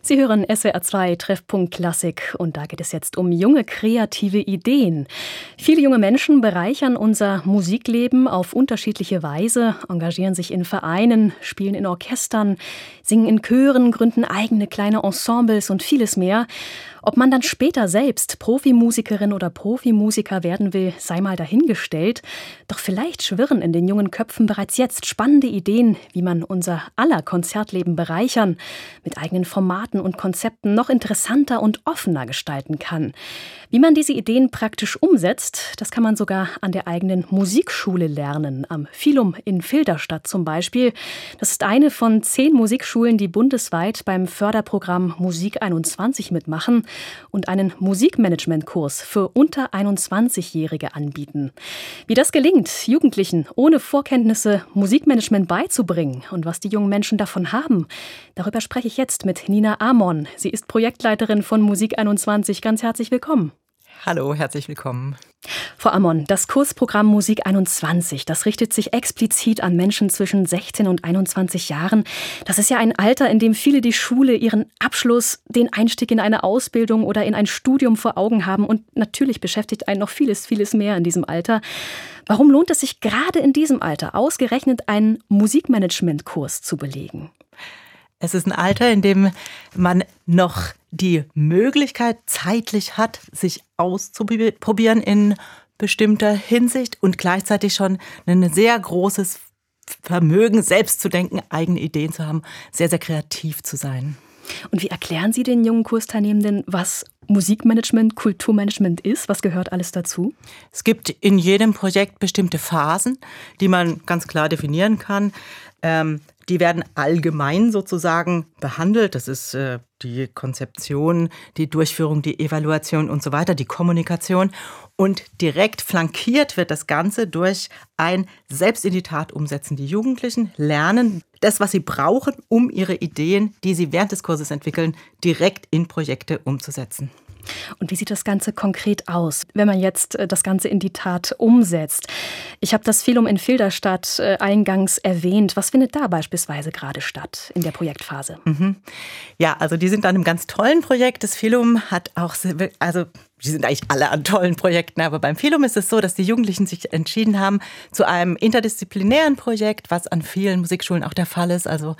Sie hören SWR 2 Treffpunkt Klassik und da geht es jetzt um junge kreative Ideen. Viele junge Menschen bereichern unser Musikleben auf unterschiedliche Weise, engagieren sich in Vereinen, spielen in Orchestern, singen in Chören, gründen eigene kleine Ensembles und vieles mehr. Ob man dann später selbst Profimusikerin oder Profimusiker werden will, sei mal dahingestellt. Doch vielleicht schwirren in den jungen Köpfen bereits jetzt spannende Ideen, wie man unser aller Konzertleben bereichern, mit eigenen Formaten und Konzepten noch interessanter und offener gestalten kann. Wie man diese Ideen praktisch umsetzt, das kann man sogar an der eigenen Musikschule lernen, am Philum in Filderstadt zum Beispiel. Das ist eine von zehn Musikschulen, die bundesweit beim Förderprogramm Musik 21 mitmachen und einen Musikmanagementkurs für unter 21-Jährige anbieten. Wie das gelingt, Jugendlichen ohne Vorkenntnisse Musikmanagement beizubringen und was die jungen Menschen davon haben, darüber spreche ich jetzt mit Nina Amon. Sie ist Projektleiterin von Musik 21. Ganz herzlich willkommen. Hallo, herzlich willkommen. Frau Amon, das Kursprogramm Musik 21, das richtet sich explizit an Menschen zwischen 16 und 21 Jahren. Das ist ja ein Alter, in dem viele die Schule, ihren Abschluss, den Einstieg in eine Ausbildung oder in ein Studium vor Augen haben. Und natürlich beschäftigt einen noch vieles, vieles mehr in diesem Alter. Warum lohnt es sich gerade in diesem Alter ausgerechnet einen Musikmanagementkurs zu belegen? Es ist ein Alter, in dem man noch die Möglichkeit zeitlich hat, sich auszuprobieren in bestimmter Hinsicht und gleichzeitig schon ein sehr großes Vermögen, selbst zu denken, eigene Ideen zu haben, sehr, sehr kreativ zu sein. Und wie erklären Sie den jungen Kursteilnehmenden, was Musikmanagement, Kulturmanagement ist? Was gehört alles dazu? Es gibt in jedem Projekt bestimmte Phasen, die man ganz klar definieren kann. Ähm, die werden allgemein sozusagen behandelt. Das ist äh, die Konzeption, die Durchführung, die Evaluation und so weiter, die Kommunikation. Und direkt flankiert wird das Ganze durch ein Selbst in die Tat umsetzen. Die Jugendlichen lernen das, was sie brauchen, um ihre Ideen, die sie während des Kurses entwickeln, direkt in Projekte umzusetzen. Und wie sieht das Ganze konkret aus, wenn man jetzt äh, das Ganze in die Tat umsetzt? Ich habe das Filum in Filderstadt äh, eingangs erwähnt. Was findet da beispielsweise gerade statt in der Projektphase? Mhm. Ja, also die sind an einem ganz tollen Projekt. Das Filum hat auch, also die sind eigentlich alle an tollen Projekten, aber beim Filum ist es so, dass die Jugendlichen sich entschieden haben zu einem interdisziplinären Projekt, was an vielen Musikschulen auch der Fall ist. Also,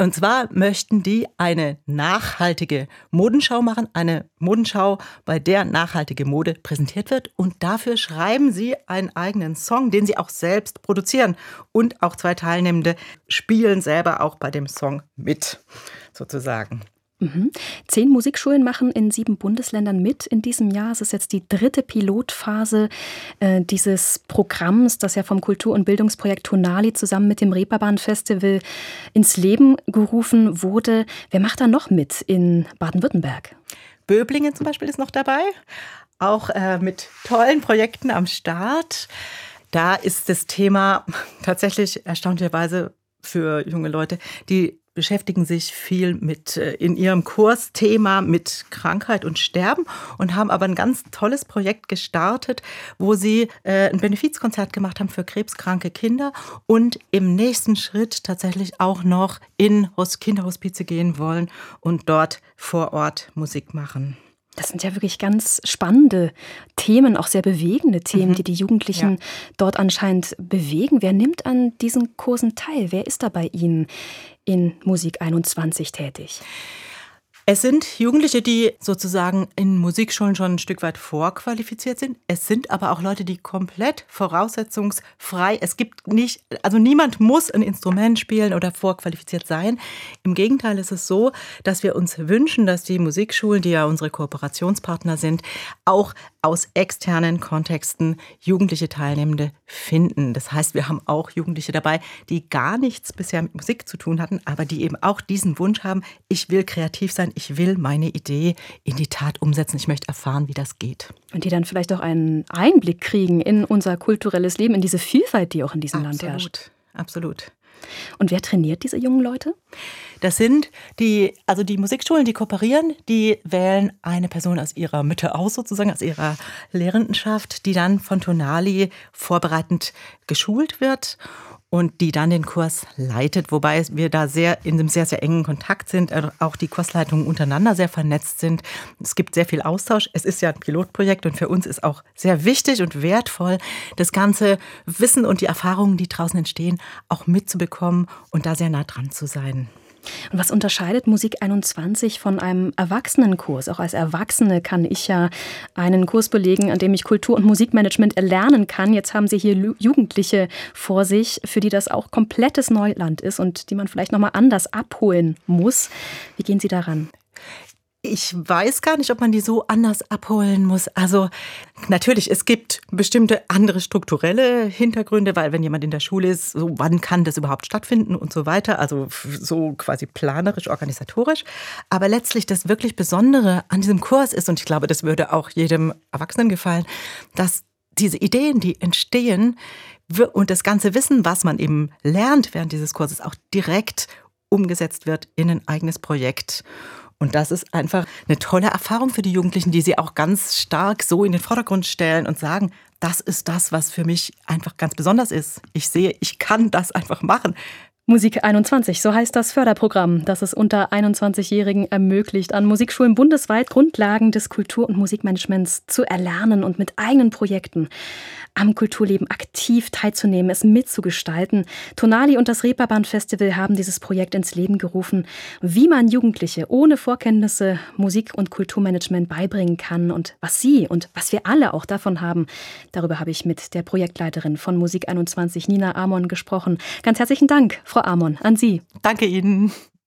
und zwar möchten die eine nachhaltige Modenschau machen, eine Modenschau, bei der nachhaltige Mode präsentiert wird. Und dafür schreiben sie einen eigenen Song, den sie auch selbst produzieren. Und auch zwei Teilnehmende spielen selber auch bei dem Song mit, sozusagen. Mhm. Zehn Musikschulen machen in sieben Bundesländern mit in diesem Jahr. Es ist jetzt die dritte Pilotphase äh, dieses Programms, das ja vom Kultur- und Bildungsprojekt Tonali zusammen mit dem Reeperbahn Festival ins Leben gerufen wurde. Wer macht da noch mit in Baden-Württemberg? Böblingen zum Beispiel ist noch dabei, auch äh, mit tollen Projekten am Start. Da ist das Thema tatsächlich erstaunlicherweise für junge Leute, die beschäftigen sich viel mit äh, in ihrem Kursthema mit Krankheit und Sterben und haben aber ein ganz tolles Projekt gestartet, wo sie äh, ein Benefizkonzert gemacht haben für krebskranke Kinder und im nächsten Schritt tatsächlich auch noch in Kinderhospize gehen wollen und dort vor Ort Musik machen. Das sind ja wirklich ganz spannende Themen, auch sehr bewegende Themen, mhm. die die Jugendlichen ja. dort anscheinend bewegen. Wer nimmt an diesen Kursen teil? Wer ist da bei Ihnen in Musik 21 tätig? Es sind Jugendliche, die sozusagen in Musikschulen schon ein Stück weit vorqualifiziert sind. Es sind aber auch Leute, die komplett voraussetzungsfrei, es gibt nicht, also niemand muss ein Instrument spielen oder vorqualifiziert sein. Im Gegenteil ist es so, dass wir uns wünschen, dass die Musikschulen, die ja unsere Kooperationspartner sind, auch aus externen Kontexten jugendliche Teilnehmende finden. Das heißt, wir haben auch Jugendliche dabei, die gar nichts bisher mit Musik zu tun hatten, aber die eben auch diesen Wunsch haben, ich will kreativ sein, ich will meine Idee in die Tat umsetzen, ich möchte erfahren, wie das geht. Und die dann vielleicht auch einen Einblick kriegen in unser kulturelles Leben, in diese Vielfalt, die auch in diesem absolut, Land herrscht. Absolut. Und wer trainiert diese jungen Leute? Das sind die, also die Musikschulen, die kooperieren, die wählen eine Person aus ihrer Mitte aus, sozusagen aus ihrer Lehrendenschaft, die dann von Tonali vorbereitend geschult wird. Und die dann den Kurs leitet, wobei wir da sehr in einem sehr, sehr engen Kontakt sind, äh, auch die Kursleitungen untereinander sehr vernetzt sind. Es gibt sehr viel Austausch. Es ist ja ein Pilotprojekt und für uns ist auch sehr wichtig und wertvoll, das ganze Wissen und die Erfahrungen, die draußen entstehen, auch mitzubekommen und da sehr nah dran zu sein. Und was unterscheidet Musik 21 von einem Erwachsenenkurs? Auch als Erwachsene kann ich ja einen Kurs belegen, an dem ich Kultur- und Musikmanagement erlernen kann. Jetzt haben Sie hier Jugendliche vor sich, für die das auch komplettes Neuland ist und die man vielleicht nochmal anders abholen muss. Wie gehen Sie daran? Ich weiß gar nicht, ob man die so anders abholen muss. Also natürlich, es gibt bestimmte andere strukturelle Hintergründe, weil wenn jemand in der Schule ist, so wann kann das überhaupt stattfinden und so weiter. Also so quasi planerisch, organisatorisch. Aber letztlich das wirklich Besondere an diesem Kurs ist, und ich glaube, das würde auch jedem Erwachsenen gefallen, dass diese Ideen, die entstehen und das ganze Wissen, was man eben lernt während dieses Kurses, auch direkt umgesetzt wird in ein eigenes Projekt. Und das ist einfach eine tolle Erfahrung für die Jugendlichen, die sie auch ganz stark so in den Vordergrund stellen und sagen, das ist das, was für mich einfach ganz besonders ist. Ich sehe, ich kann das einfach machen. Musik 21, so heißt das Förderprogramm, das es unter 21-Jährigen ermöglicht, an Musikschulen bundesweit Grundlagen des Kultur- und Musikmanagements zu erlernen und mit eigenen Projekten am Kulturleben aktiv teilzunehmen, es mitzugestalten. Tonali und das Reeperbahn Festival haben dieses Projekt ins Leben gerufen, wie man Jugendliche ohne Vorkenntnisse Musik- und Kulturmanagement beibringen kann und was sie und was wir alle auch davon haben. Darüber habe ich mit der Projektleiterin von Musik 21, Nina Amon, gesprochen. Ganz herzlichen Dank, Frau Amon, an Sie. Danke Ihnen.